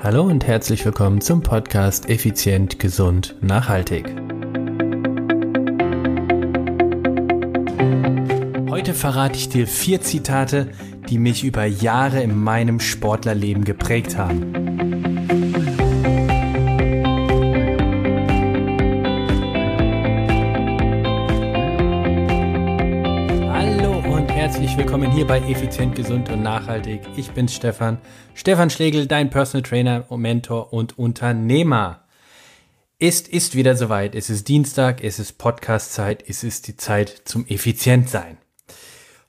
Hallo und herzlich willkommen zum Podcast Effizient, Gesund, Nachhaltig. Heute verrate ich dir vier Zitate, die mich über Jahre in meinem Sportlerleben geprägt haben. Hier bei Effizient, Gesund und Nachhaltig. Ich bin Stefan, Stefan Schlegel, dein Personal Trainer, Mentor und Unternehmer. Ist, ist wieder soweit. Es ist Dienstag, es ist Podcast-Zeit, es ist die Zeit zum Effizientsein.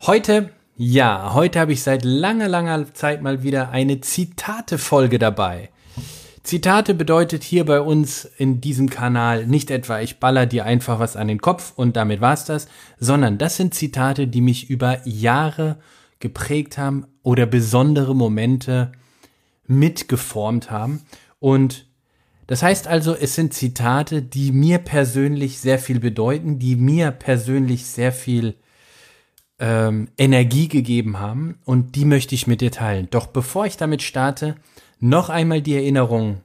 Heute, ja, heute habe ich seit langer, langer Zeit mal wieder eine Zitate-Folge dabei. Zitate bedeutet hier bei uns in diesem Kanal nicht etwa, ich baller dir einfach was an den Kopf und damit war's das, sondern das sind Zitate, die mich über Jahre geprägt haben oder besondere Momente mitgeformt haben. Und das heißt also, es sind Zitate, die mir persönlich sehr viel bedeuten, die mir persönlich sehr viel ähm, Energie gegeben haben und die möchte ich mit dir teilen. Doch bevor ich damit starte, noch einmal die Erinnerung.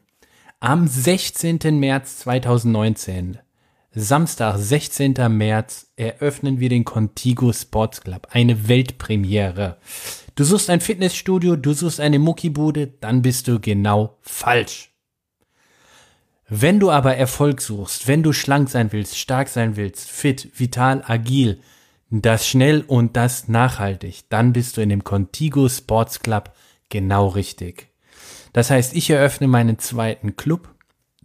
Am 16. März 2019, Samstag, 16. März, eröffnen wir den Contigo Sports Club. Eine Weltpremiere. Du suchst ein Fitnessstudio, du suchst eine Muckibude, dann bist du genau falsch. Wenn du aber Erfolg suchst, wenn du schlank sein willst, stark sein willst, fit, vital, agil, das schnell und das nachhaltig, dann bist du in dem Contigo Sports Club genau richtig. Das heißt, ich eröffne meinen zweiten Club.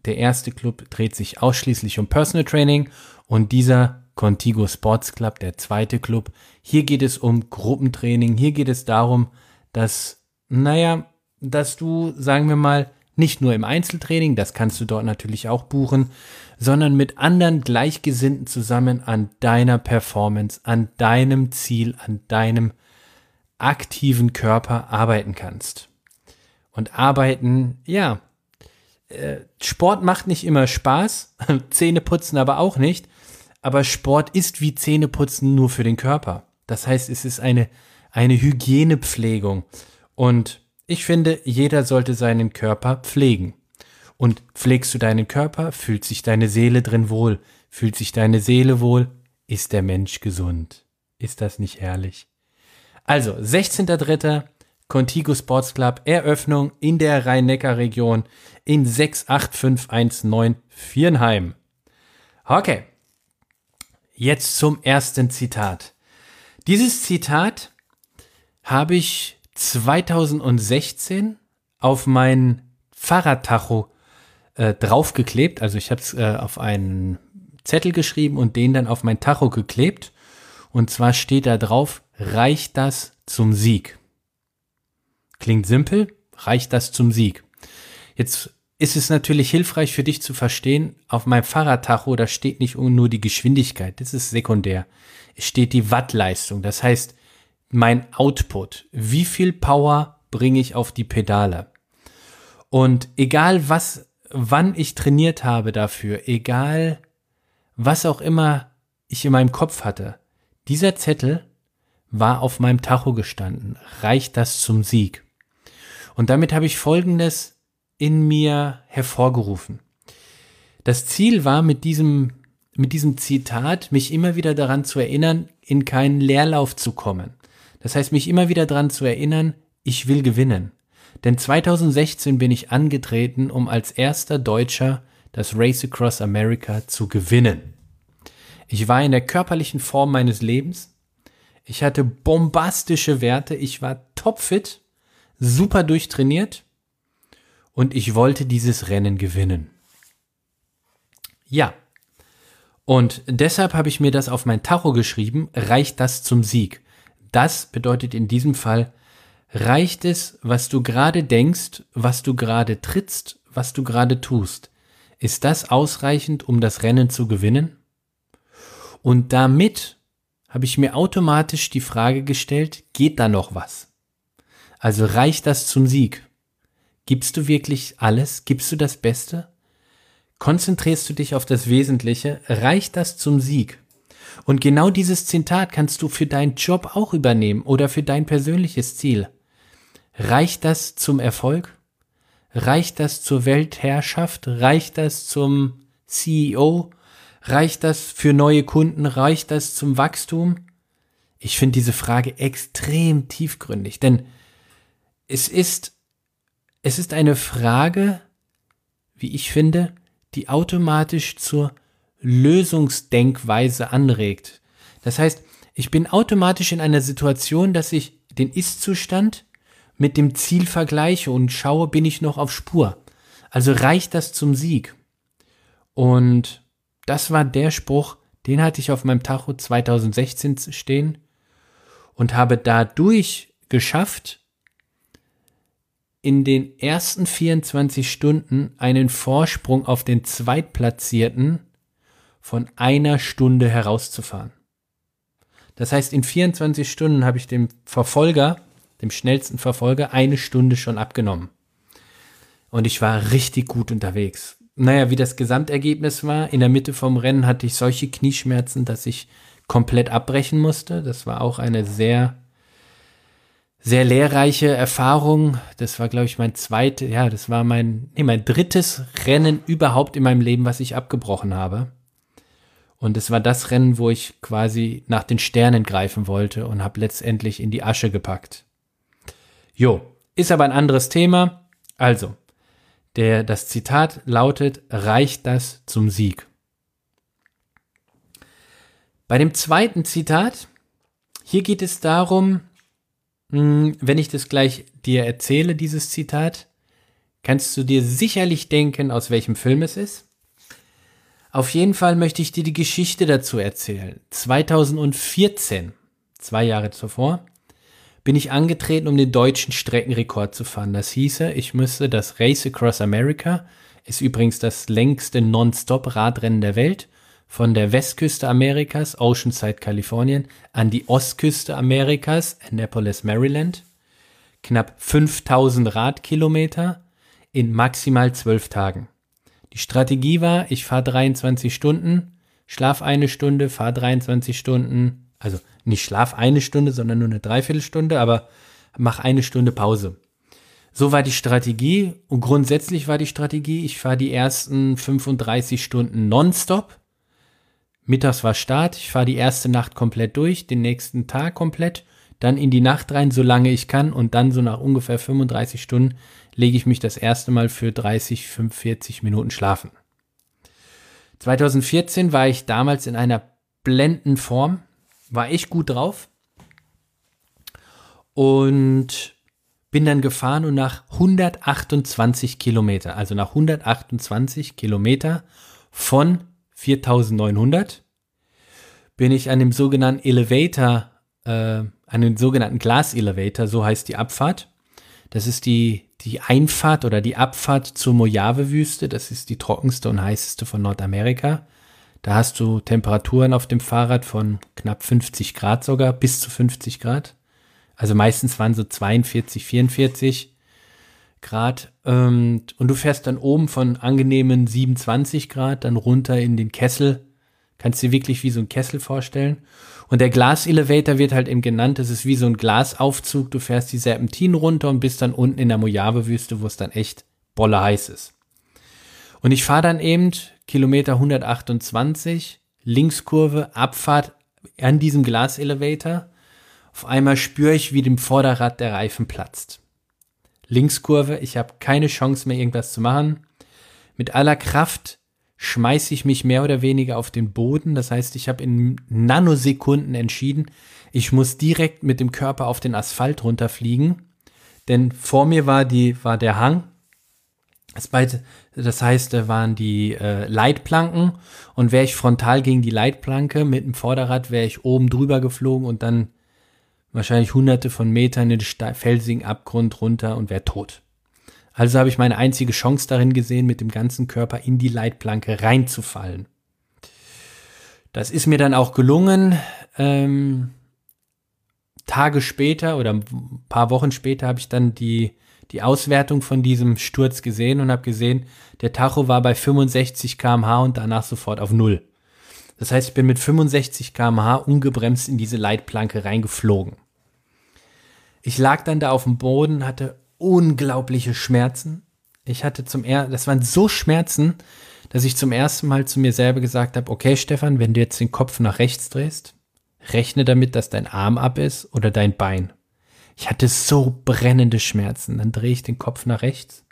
Der erste Club dreht sich ausschließlich um Personal Training und dieser Contigo Sports Club, der zweite Club, hier geht es um Gruppentraining. Hier geht es darum, dass, naja, dass du, sagen wir mal, nicht nur im Einzeltraining, das kannst du dort natürlich auch buchen, sondern mit anderen Gleichgesinnten zusammen an deiner Performance, an deinem Ziel, an deinem aktiven Körper arbeiten kannst und arbeiten, ja, äh, Sport macht nicht immer Spaß, Zähne putzen aber auch nicht, aber Sport ist wie Zähneputzen nur für den Körper. Das heißt, es ist eine, eine Hygienepflegung. Und ich finde, jeder sollte seinen Körper pflegen. Und pflegst du deinen Körper, fühlt sich deine Seele drin wohl. Fühlt sich deine Seele wohl, ist der Mensch gesund. Ist das nicht herrlich? Also, 16.3. Contigo Sports Club Eröffnung in der Rhein-Neckar-Region in 68519 Viernheim. Okay. Jetzt zum ersten Zitat. Dieses Zitat habe ich 2016 auf mein Fahrradtacho äh, draufgeklebt. Also ich habe es äh, auf einen Zettel geschrieben und den dann auf mein Tacho geklebt. Und zwar steht da drauf, reicht das zum Sieg. Klingt simpel, reicht das zum Sieg. Jetzt ist es natürlich hilfreich für dich zu verstehen, auf meinem Fahrradtacho, da steht nicht nur die Geschwindigkeit, das ist sekundär. Es steht die Wattleistung, das heißt mein Output. Wie viel Power bringe ich auf die Pedale? Und egal was, wann ich trainiert habe dafür, egal was auch immer ich in meinem Kopf hatte, dieser Zettel war auf meinem Tacho gestanden. Reicht das zum Sieg? Und damit habe ich Folgendes in mir hervorgerufen. Das Ziel war mit diesem, mit diesem Zitat, mich immer wieder daran zu erinnern, in keinen Leerlauf zu kommen. Das heißt, mich immer wieder daran zu erinnern, ich will gewinnen. Denn 2016 bin ich angetreten, um als erster Deutscher das Race Across America zu gewinnen. Ich war in der körperlichen Form meines Lebens. Ich hatte bombastische Werte. Ich war topfit super durchtrainiert und ich wollte dieses Rennen gewinnen. Ja. Und deshalb habe ich mir das auf mein Tacho geschrieben, reicht das zum Sieg? Das bedeutet in diesem Fall, reicht es, was du gerade denkst, was du gerade trittst, was du gerade tust? Ist das ausreichend, um das Rennen zu gewinnen? Und damit habe ich mir automatisch die Frage gestellt, geht da noch was? Also reicht das zum Sieg? Gibst du wirklich alles? Gibst du das Beste? Konzentrierst du dich auf das Wesentliche? Reicht das zum Sieg? Und genau dieses Zitat kannst du für deinen Job auch übernehmen oder für dein persönliches Ziel. Reicht das zum Erfolg? Reicht das zur Weltherrschaft? Reicht das zum CEO? Reicht das für neue Kunden? Reicht das zum Wachstum? Ich finde diese Frage extrem tiefgründig, denn es ist, es ist eine Frage, wie ich finde, die automatisch zur Lösungsdenkweise anregt. Das heißt, ich bin automatisch in einer Situation, dass ich den Ist-Zustand mit dem Ziel vergleiche und schaue, bin ich noch auf Spur. Also reicht das zum Sieg? Und das war der Spruch, den hatte ich auf meinem Tacho 2016 stehen und habe dadurch geschafft, in den ersten 24 Stunden einen Vorsprung auf den Zweitplatzierten von einer Stunde herauszufahren. Das heißt, in 24 Stunden habe ich dem Verfolger, dem schnellsten Verfolger, eine Stunde schon abgenommen. Und ich war richtig gut unterwegs. Naja, wie das Gesamtergebnis war, in der Mitte vom Rennen hatte ich solche Knieschmerzen, dass ich komplett abbrechen musste. Das war auch eine sehr, sehr lehrreiche Erfahrung. Das war, glaube ich, mein zweites, ja, das war mein, nee, mein drittes Rennen überhaupt in meinem Leben, was ich abgebrochen habe. Und es war das Rennen, wo ich quasi nach den Sternen greifen wollte und habe letztendlich in die Asche gepackt. Jo, ist aber ein anderes Thema. Also, der, das Zitat lautet, reicht das zum Sieg? Bei dem zweiten Zitat, hier geht es darum, wenn ich das gleich dir erzähle, dieses Zitat, kannst du dir sicherlich denken, aus welchem Film es ist. Auf jeden Fall möchte ich dir die Geschichte dazu erzählen. 2014, zwei Jahre zuvor, bin ich angetreten, um den deutschen Streckenrekord zu fahren. Das hieße, ich müsste das Race Across America, ist übrigens das längste Non-Stop-Radrennen der Welt, von der Westküste Amerikas, Oceanside, Kalifornien, an die Ostküste Amerikas, Annapolis, Maryland, knapp 5000 Radkilometer in maximal 12 Tagen. Die Strategie war, ich fahre 23 Stunden, schlaf eine Stunde, fahre 23 Stunden, also nicht schlaf eine Stunde, sondern nur eine Dreiviertelstunde, aber mach eine Stunde Pause. So war die Strategie und grundsätzlich war die Strategie, ich fahre die ersten 35 Stunden nonstop, Mittags war Start, ich fahre die erste Nacht komplett durch, den nächsten Tag komplett, dann in die Nacht rein, solange ich kann und dann so nach ungefähr 35 Stunden lege ich mich das erste Mal für 30, 45 Minuten schlafen. 2014 war ich damals in einer blenden Form, war echt gut drauf und bin dann gefahren und nach 128 Kilometer, also nach 128 Kilometer von 4900 bin ich an dem sogenannten Elevator, äh, an dem sogenannten Glas-Elevator, so heißt die Abfahrt. Das ist die, die Einfahrt oder die Abfahrt zur Mojave-Wüste. Das ist die trockenste und heißeste von Nordamerika. Da hast du Temperaturen auf dem Fahrrad von knapp 50 Grad sogar, bis zu 50 Grad. Also meistens waren so 42, 44. Grad. Ähm, und du fährst dann oben von angenehmen 27 Grad dann runter in den Kessel. Kannst dir wirklich wie so ein Kessel vorstellen. Und der Glas-Elevator wird halt eben genannt. Das ist wie so ein Glasaufzug. Du fährst die Serpentinen runter und bist dann unten in der Mojave-Wüste, wo es dann echt bolle heiß ist. Und ich fahre dann eben Kilometer 128, Linkskurve, Abfahrt an diesem Glas-Elevator. Auf einmal spüre ich, wie dem Vorderrad der Reifen platzt. Linkskurve, ich habe keine Chance mehr, irgendwas zu machen. Mit aller Kraft schmeiße ich mich mehr oder weniger auf den Boden. Das heißt, ich habe in Nanosekunden entschieden, ich muss direkt mit dem Körper auf den Asphalt runterfliegen. Denn vor mir war, die, war der Hang. Das heißt, da waren die äh, Leitplanken und wäre ich frontal gegen die Leitplanke mit dem Vorderrad, wäre ich oben drüber geflogen und dann wahrscheinlich hunderte von Metern in den felsigen Abgrund runter und wäre tot. Also habe ich meine einzige Chance darin gesehen, mit dem ganzen Körper in die Leitplanke reinzufallen. Das ist mir dann auch gelungen. Ähm, Tage später oder ein paar Wochen später habe ich dann die, die Auswertung von diesem Sturz gesehen und habe gesehen, der Tacho war bei 65 km/h und danach sofort auf Null. Das heißt, ich bin mit 65 km/h ungebremst in diese Leitplanke reingeflogen. Ich lag dann da auf dem Boden, hatte unglaubliche Schmerzen. Ich hatte zum ersten, das waren so Schmerzen, dass ich zum ersten Mal zu mir selber gesagt habe, okay, Stefan, wenn du jetzt den Kopf nach rechts drehst, rechne damit, dass dein Arm ab ist oder dein Bein. Ich hatte so brennende Schmerzen. Dann drehe ich den Kopf nach rechts.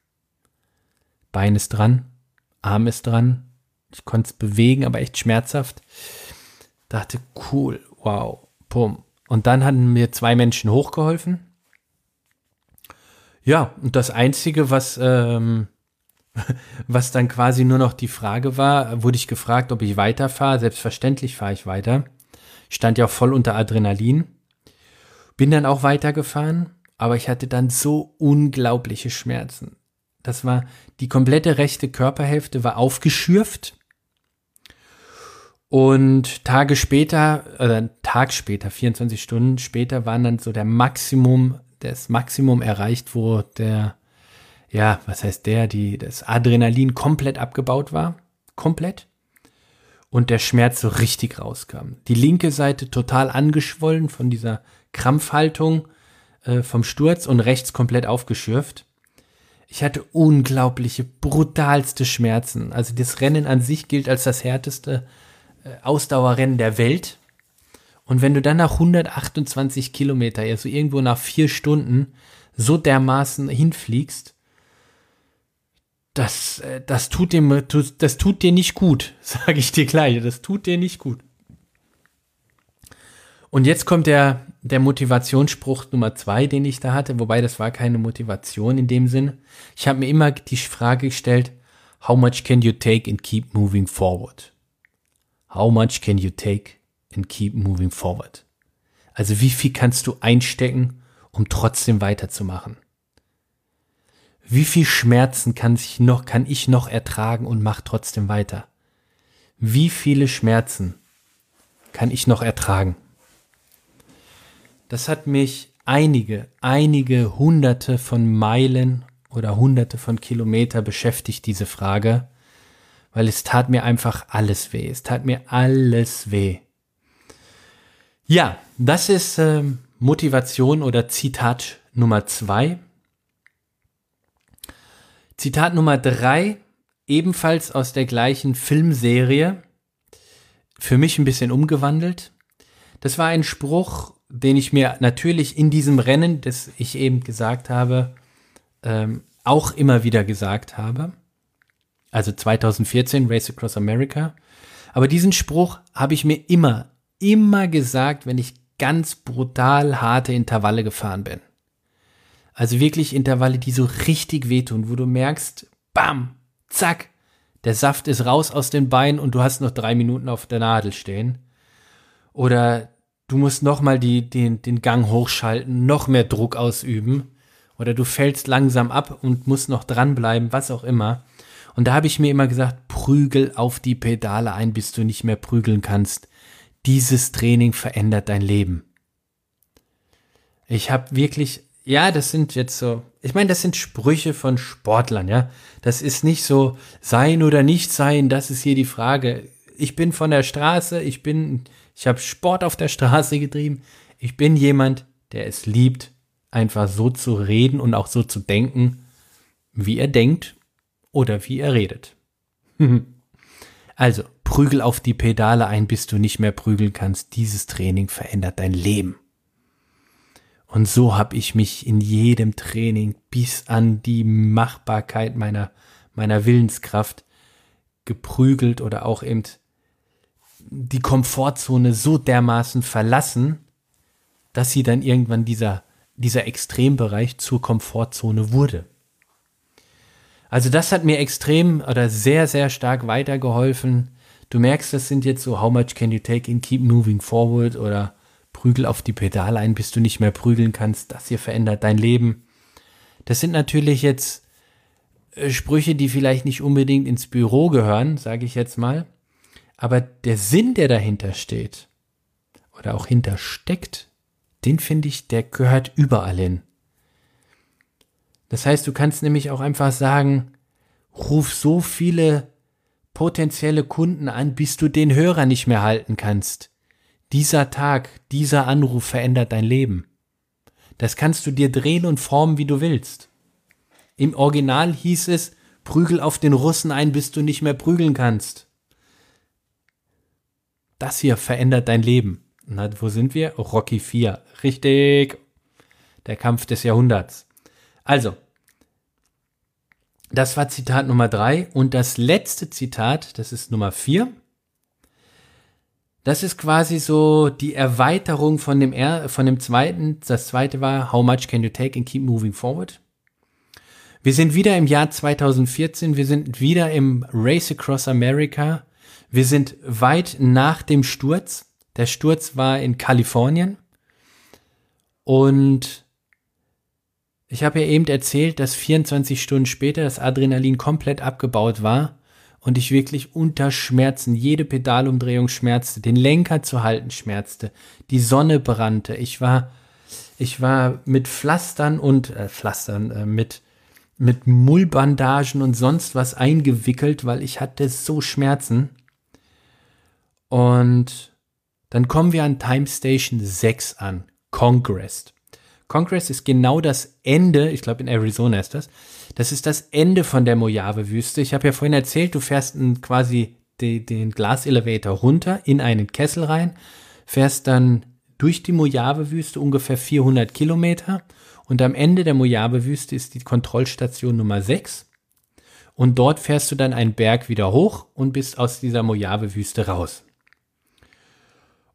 Bein ist dran, Arm ist dran. Ich konnte es bewegen, aber echt schmerzhaft. Dachte, cool, wow, pum. Und dann hatten mir zwei Menschen hochgeholfen. Ja, und das Einzige, was, ähm, was dann quasi nur noch die Frage war, wurde ich gefragt, ob ich weiterfahre. Selbstverständlich fahre ich weiter. Ich stand ja voll unter Adrenalin. Bin dann auch weitergefahren, aber ich hatte dann so unglaubliche Schmerzen. Das war, die komplette rechte Körperhälfte war aufgeschürft. Und Tage später, oder Tag später, 24 Stunden später, waren dann so der Maximum, das Maximum erreicht, wo der, ja, was heißt der, die, das Adrenalin komplett abgebaut war. Komplett. Und der Schmerz so richtig rauskam. Die linke Seite total angeschwollen von dieser Krampfhaltung äh, vom Sturz und rechts komplett aufgeschürft. Ich hatte unglaubliche, brutalste Schmerzen. Also das Rennen an sich gilt als das härteste Ausdauerrennen der Welt. Und wenn du dann nach 128 Kilometer, also irgendwo nach vier Stunden, so dermaßen hinfliegst, das, äh, das tut dem, das tut dir nicht gut, sage ich dir gleich. Das tut dir nicht gut. Und jetzt kommt der, der Motivationsspruch Nummer zwei, den ich da hatte, wobei das war keine Motivation in dem Sinn. Ich habe mir immer die Frage gestellt, how much can you take and keep moving forward? How much can you take and keep moving forward? Also wie viel kannst du einstecken, um trotzdem weiterzumachen? Wie viel Schmerzen kann ich noch, kann ich noch ertragen und mach trotzdem weiter? Wie viele Schmerzen kann ich noch ertragen? Das hat mich einige, einige hunderte von Meilen oder hunderte von Kilometer beschäftigt, diese Frage, weil es tat mir einfach alles weh. Es tat mir alles weh. Ja, das ist äh, Motivation oder Zitat Nummer zwei. Zitat Nummer drei, ebenfalls aus der gleichen Filmserie, für mich ein bisschen umgewandelt. Das war ein Spruch, den ich mir natürlich in diesem Rennen, das ich eben gesagt habe, ähm, auch immer wieder gesagt habe. Also 2014 Race Across America. Aber diesen Spruch habe ich mir immer, immer gesagt, wenn ich ganz brutal harte Intervalle gefahren bin. Also wirklich Intervalle, die so richtig wehtun, wo du merkst, bam, zack, der Saft ist raus aus den Beinen und du hast noch drei Minuten auf der Nadel stehen. Oder du musst nochmal den, den Gang hochschalten, noch mehr Druck ausüben. Oder du fällst langsam ab und musst noch dranbleiben, was auch immer. Und da habe ich mir immer gesagt, prügel auf die Pedale ein, bis du nicht mehr prügeln kannst. Dieses Training verändert dein Leben. Ich habe wirklich ja, das sind jetzt so, ich meine, das sind Sprüche von Sportlern, ja. Das ist nicht so sein oder nicht sein, das ist hier die Frage. Ich bin von der Straße, ich bin, ich habe Sport auf der Straße getrieben. Ich bin jemand, der es liebt, einfach so zu reden und auch so zu denken, wie er denkt oder wie er redet. also, prügel auf die Pedale ein, bis du nicht mehr prügeln kannst. Dieses Training verändert dein Leben. Und so habe ich mich in jedem Training bis an die Machbarkeit meiner, meiner Willenskraft geprügelt oder auch eben die Komfortzone so dermaßen verlassen, dass sie dann irgendwann dieser, dieser Extrembereich zur Komfortzone wurde. Also das hat mir extrem oder sehr, sehr stark weitergeholfen. Du merkst, das sind jetzt so, how much can you take and keep moving forward oder prügel auf die Pedale ein, bis du nicht mehr prügeln kannst. Das hier verändert dein Leben. Das sind natürlich jetzt äh, Sprüche, die vielleicht nicht unbedingt ins Büro gehören, sage ich jetzt mal. Aber der Sinn, der dahinter steht oder auch hintersteckt, den finde ich, der gehört überall hin. Das heißt, du kannst nämlich auch einfach sagen, ruf so viele potenzielle Kunden an, bis du den Hörer nicht mehr halten kannst. Dieser Tag, dieser Anruf verändert dein Leben. Das kannst du dir drehen und formen, wie du willst. Im Original hieß es, prügel auf den Russen ein, bis du nicht mehr prügeln kannst. Das hier verändert dein Leben. Na, wo sind wir? Rocky 4. Richtig. Der Kampf des Jahrhunderts. Also, das war Zitat Nummer 3. Und das letzte Zitat, das ist Nummer 4. Das ist quasi so die Erweiterung von dem, er von dem zweiten. Das zweite war, How much can you take and keep moving forward? Wir sind wieder im Jahr 2014. Wir sind wieder im Race Across America. Wir sind weit nach dem Sturz. Der Sturz war in Kalifornien. Und ich habe ja eben erzählt, dass 24 Stunden später das Adrenalin komplett abgebaut war und ich wirklich unter Schmerzen, jede Pedalumdrehung schmerzte, den Lenker zu halten schmerzte, die Sonne brannte. Ich war, ich war mit Pflastern und äh, Pflastern, äh, mit, mit Mullbandagen und sonst was eingewickelt, weil ich hatte so Schmerzen. Und dann kommen wir an Time Station 6 an, Congress. Congress ist genau das Ende, ich glaube in Arizona ist das, das ist das Ende von der Mojave-Wüste. Ich habe ja vorhin erzählt, du fährst quasi die, den Glaselevator runter in einen Kessel rein, fährst dann durch die Mojave-Wüste ungefähr 400 Kilometer und am Ende der Mojave-Wüste ist die Kontrollstation Nummer 6 und dort fährst du dann einen Berg wieder hoch und bist aus dieser Mojave-Wüste raus.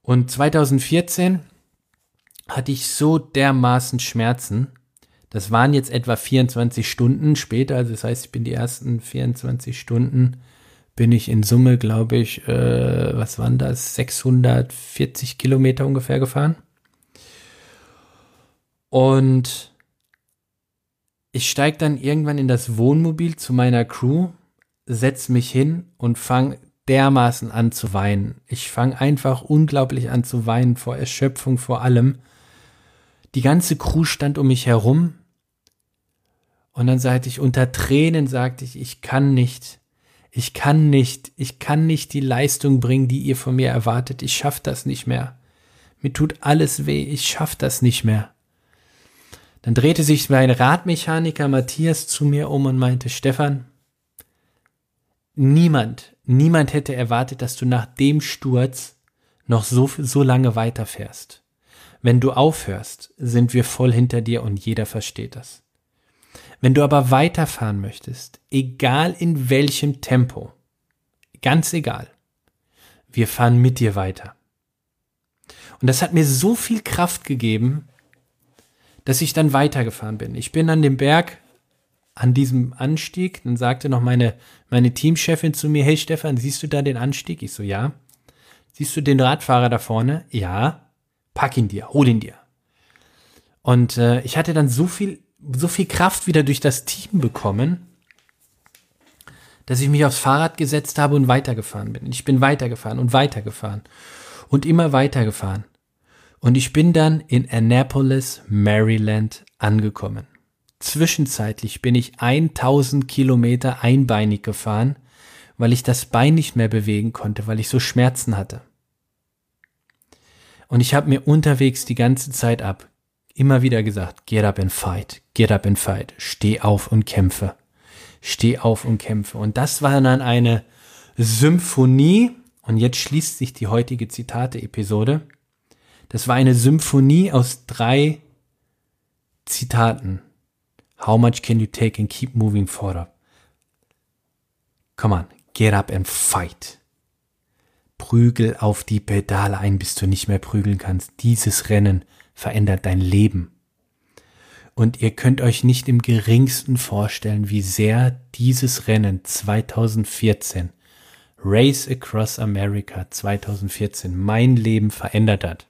Und 2014 hatte ich so dermaßen Schmerzen. Das waren jetzt etwa 24 Stunden später, also das heißt, ich bin die ersten 24 Stunden, bin ich in Summe, glaube ich, äh, was waren das, 640 Kilometer ungefähr gefahren. Und ich steige dann irgendwann in das Wohnmobil zu meiner Crew, setze mich hin und fange dermaßen an zu weinen. Ich fange einfach unglaublich an zu weinen vor Erschöpfung vor allem. Die ganze Crew stand um mich herum. Und dann sagte ich, unter Tränen sagte ich, ich kann nicht, ich kann nicht, ich kann nicht die Leistung bringen, die ihr von mir erwartet. Ich schaff das nicht mehr. Mir tut alles weh, ich schaff das nicht mehr. Dann drehte sich mein Radmechaniker Matthias zu mir um und meinte, Stefan, niemand, niemand hätte erwartet, dass du nach dem Sturz noch so, so lange weiterfährst. Wenn du aufhörst, sind wir voll hinter dir und jeder versteht das. Wenn du aber weiterfahren möchtest, egal in welchem Tempo, ganz egal, wir fahren mit dir weiter. Und das hat mir so viel Kraft gegeben, dass ich dann weitergefahren bin. Ich bin an dem Berg, an diesem Anstieg, dann sagte noch meine, meine Teamchefin zu mir, hey Stefan, siehst du da den Anstieg? Ich so, ja. Siehst du den Radfahrer da vorne? Ja pack ihn dir, hol ihn dir. Und äh, ich hatte dann so viel, so viel Kraft wieder durch das Team bekommen, dass ich mich aufs Fahrrad gesetzt habe und weitergefahren bin. Ich bin weitergefahren und weitergefahren und immer weitergefahren. Und ich bin dann in Annapolis, Maryland angekommen. Zwischenzeitlich bin ich 1000 Kilometer einbeinig gefahren, weil ich das Bein nicht mehr bewegen konnte, weil ich so Schmerzen hatte. Und ich habe mir unterwegs die ganze Zeit ab immer wieder gesagt, get up and fight, get up and fight, steh auf und kämpfe, steh auf und kämpfe. Und das war dann eine Symphonie, und jetzt schließt sich die heutige Zitate-Episode. Das war eine Symphonie aus drei Zitaten. How much can you take and keep moving forward? Come on, get up and fight. Prügel auf die Pedale ein, bis du nicht mehr prügeln kannst. Dieses Rennen verändert dein Leben. Und ihr könnt euch nicht im geringsten vorstellen, wie sehr dieses Rennen 2014, Race Across America 2014, mein Leben verändert hat.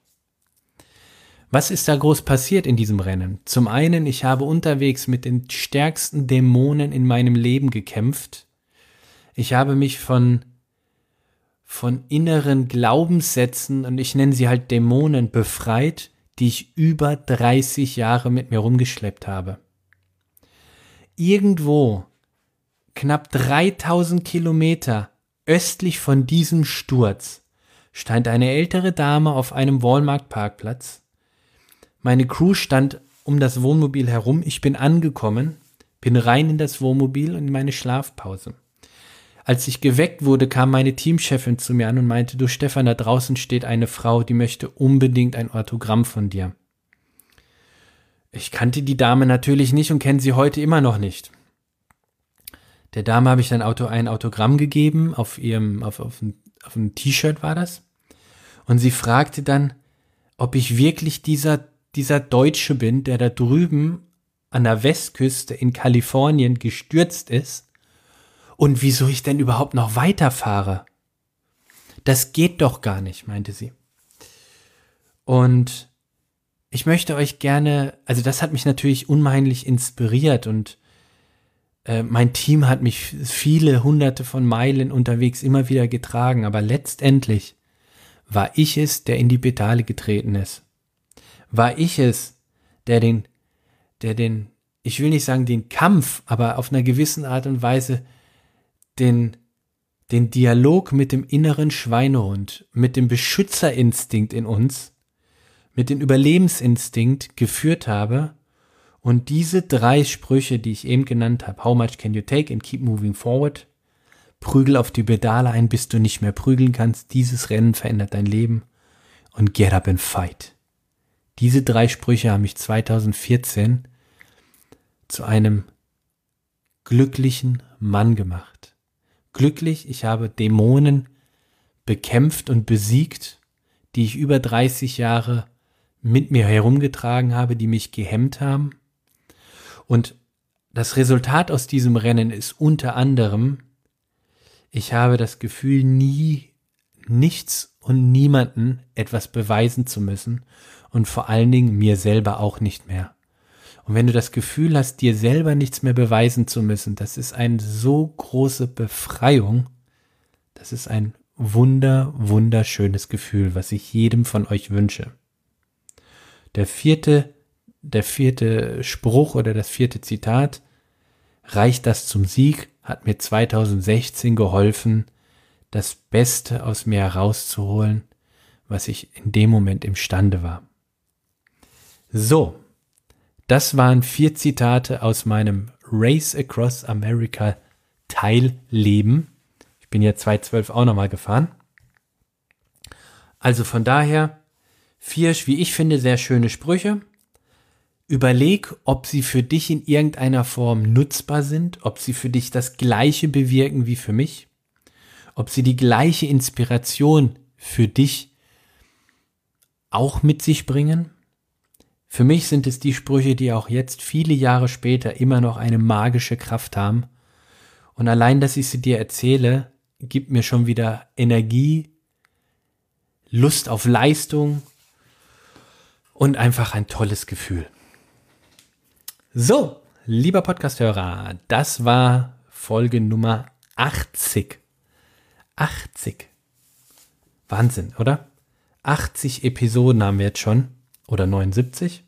Was ist da groß passiert in diesem Rennen? Zum einen, ich habe unterwegs mit den stärksten Dämonen in meinem Leben gekämpft. Ich habe mich von von inneren Glaubenssätzen und ich nenne sie halt Dämonen befreit, die ich über 30 Jahre mit mir rumgeschleppt habe. Irgendwo, knapp 3000 Kilometer östlich von diesem Sturz, stand eine ältere Dame auf einem Walmart-Parkplatz. Meine Crew stand um das Wohnmobil herum. Ich bin angekommen, bin rein in das Wohnmobil und in meine Schlafpause. Als ich geweckt wurde, kam meine Teamchefin zu mir an und meinte, du Stefan, da draußen steht eine Frau, die möchte unbedingt ein Autogramm von dir. Ich kannte die Dame natürlich nicht und kenne sie heute immer noch nicht. Der Dame habe ich dann Auto, ein Autogramm gegeben, auf ihrem, auf, auf, auf einem T-Shirt war das. Und sie fragte dann, ob ich wirklich dieser, dieser Deutsche bin, der da drüben an der Westküste in Kalifornien gestürzt ist und wieso ich denn überhaupt noch weiterfahre. Das geht doch gar nicht, meinte sie. Und ich möchte euch gerne, also das hat mich natürlich unheimlich inspiriert und äh, mein Team hat mich viele hunderte von Meilen unterwegs immer wieder getragen, aber letztendlich war ich es, der in die Pedale getreten ist. War ich es, der den, der den, ich will nicht sagen den Kampf, aber auf einer gewissen Art und Weise den, den Dialog mit dem inneren Schweinehund, mit dem Beschützerinstinkt in uns, mit dem Überlebensinstinkt geführt habe und diese drei Sprüche, die ich eben genannt habe, how much can you take and keep moving forward, prügel auf die Pedale ein, bis du nicht mehr prügeln kannst, dieses Rennen verändert dein Leben und get up and fight. Diese drei Sprüche haben mich 2014 zu einem glücklichen Mann gemacht glücklich, ich habe Dämonen bekämpft und besiegt, die ich über 30 Jahre mit mir herumgetragen habe, die mich gehemmt haben. Und das Resultat aus diesem Rennen ist unter anderem, ich habe das Gefühl, nie nichts und niemanden etwas beweisen zu müssen und vor allen Dingen mir selber auch nicht mehr. Und wenn du das Gefühl hast, dir selber nichts mehr beweisen zu müssen, das ist eine so große Befreiung. Das ist ein wunder, wunderschönes Gefühl, was ich jedem von euch wünsche. Der vierte, der vierte Spruch oder das vierte Zitat, reicht das zum Sieg, hat mir 2016 geholfen, das Beste aus mir herauszuholen, was ich in dem Moment imstande war. So, das waren vier Zitate aus meinem Race Across America Teilleben. Ich bin ja 2012 auch nochmal gefahren. Also von daher vier, wie ich finde, sehr schöne Sprüche. Überleg, ob sie für dich in irgendeiner Form nutzbar sind, ob sie für dich das Gleiche bewirken wie für mich, ob sie die gleiche Inspiration für dich auch mit sich bringen. Für mich sind es die Sprüche, die auch jetzt viele Jahre später immer noch eine magische Kraft haben. Und allein, dass ich sie dir erzähle, gibt mir schon wieder Energie, Lust auf Leistung und einfach ein tolles Gefühl. So, lieber Podcasthörer, das war Folge Nummer 80. 80. Wahnsinn, oder? 80 Episoden haben wir jetzt schon. Oder 79?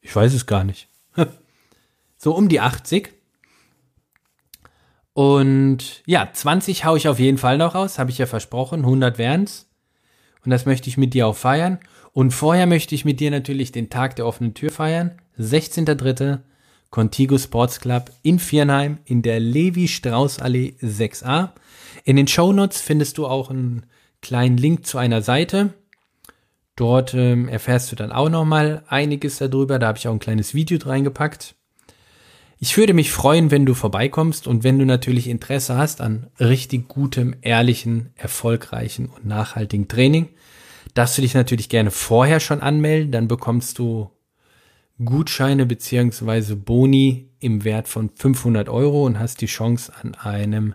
Ich weiß es gar nicht. so um die 80. Und ja, 20 haue ich auf jeden Fall noch raus, habe ich ja versprochen. 100 wären's. Und das möchte ich mit dir auch feiern. Und vorher möchte ich mit dir natürlich den Tag der offenen Tür feiern. 16.3. Contigo Sports Club in Viernheim in der Levi-Strauß-Allee 6a. In den Show Notes findest du auch einen kleinen Link zu einer Seite. Dort ähm, erfährst du dann auch noch mal einiges darüber. Da habe ich auch ein kleines Video reingepackt. Ich würde mich freuen, wenn du vorbeikommst und wenn du natürlich Interesse hast an richtig gutem, ehrlichen, erfolgreichen und nachhaltigen Training, darfst du dich natürlich gerne vorher schon anmelden. Dann bekommst du Gutscheine beziehungsweise Boni im Wert von 500 Euro und hast die Chance an einem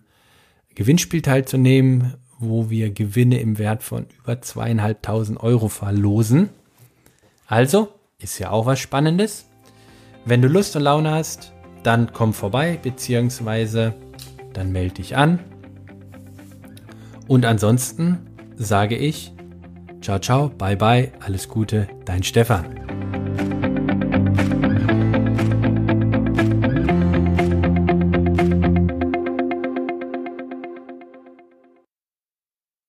Gewinnspiel teilzunehmen, wo wir Gewinne im Wert von über zweieinhalbtausend Euro verlosen. Also, ist ja auch was Spannendes. Wenn du Lust und Laune hast, dann komm vorbei, beziehungsweise dann melde dich an. Und ansonsten sage ich, ciao, ciao, bye, bye, alles Gute, dein Stefan.